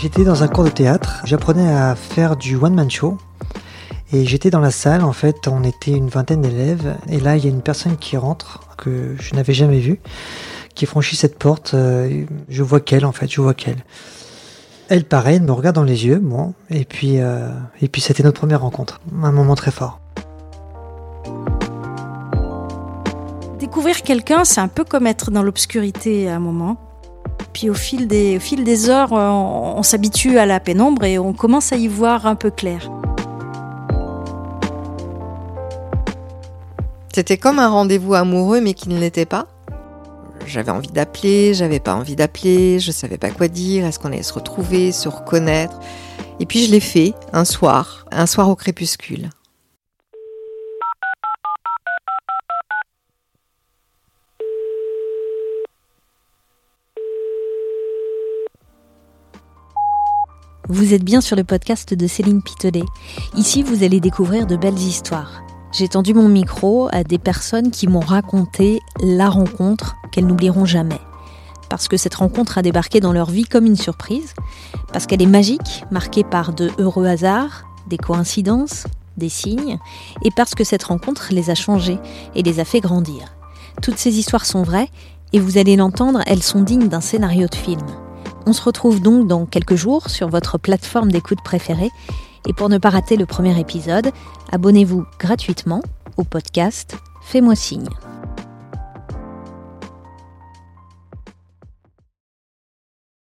J'étais dans un cours de théâtre, j'apprenais à faire du one-man show. Et j'étais dans la salle, en fait, on était une vingtaine d'élèves. Et là, il y a une personne qui rentre, que je n'avais jamais vue, qui franchit cette porte. euh, Je vois qu'elle, en fait, je vois qu'elle. Elle, pareil, elle me regarde dans les yeux, moi. Et puis, euh, et puis c'était notre première rencontre. Un moment très fort. Découvrir quelqu'un, c'est un peu comme être dans l'obscurité à un moment. Puis au fil des, au fil des heures, on, on s'habitue à la pénombre et on commence à y voir un peu clair. C'était comme un rendez-vous amoureux mais qui ne l'était pas. J'avais envie d'appeler, j'avais pas envie d'appeler, je savais pas quoi dire, est-ce qu'on allait se retrouver, se reconnaître. Et puis je l'ai fait un soir, un soir au crépuscule. Vous êtes bien sur le podcast de Céline Pitolet. Ici, vous allez découvrir de belles histoires. J'ai tendu mon micro à des personnes qui m'ont raconté la rencontre qu'elles n'oublieront jamais. Parce que cette rencontre a débarqué dans leur vie comme une surprise, parce qu'elle est magique, marquée par de heureux hasards, des coïncidences, des signes, et parce que cette rencontre les a changés et les a fait grandir. Toutes ces histoires sont vraies, et vous allez l'entendre, elles sont dignes d'un scénario de film. On se retrouve donc dans quelques jours sur votre plateforme d'écoute préférée. Et pour ne pas rater le premier épisode, abonnez-vous gratuitement au podcast Fais-moi signe.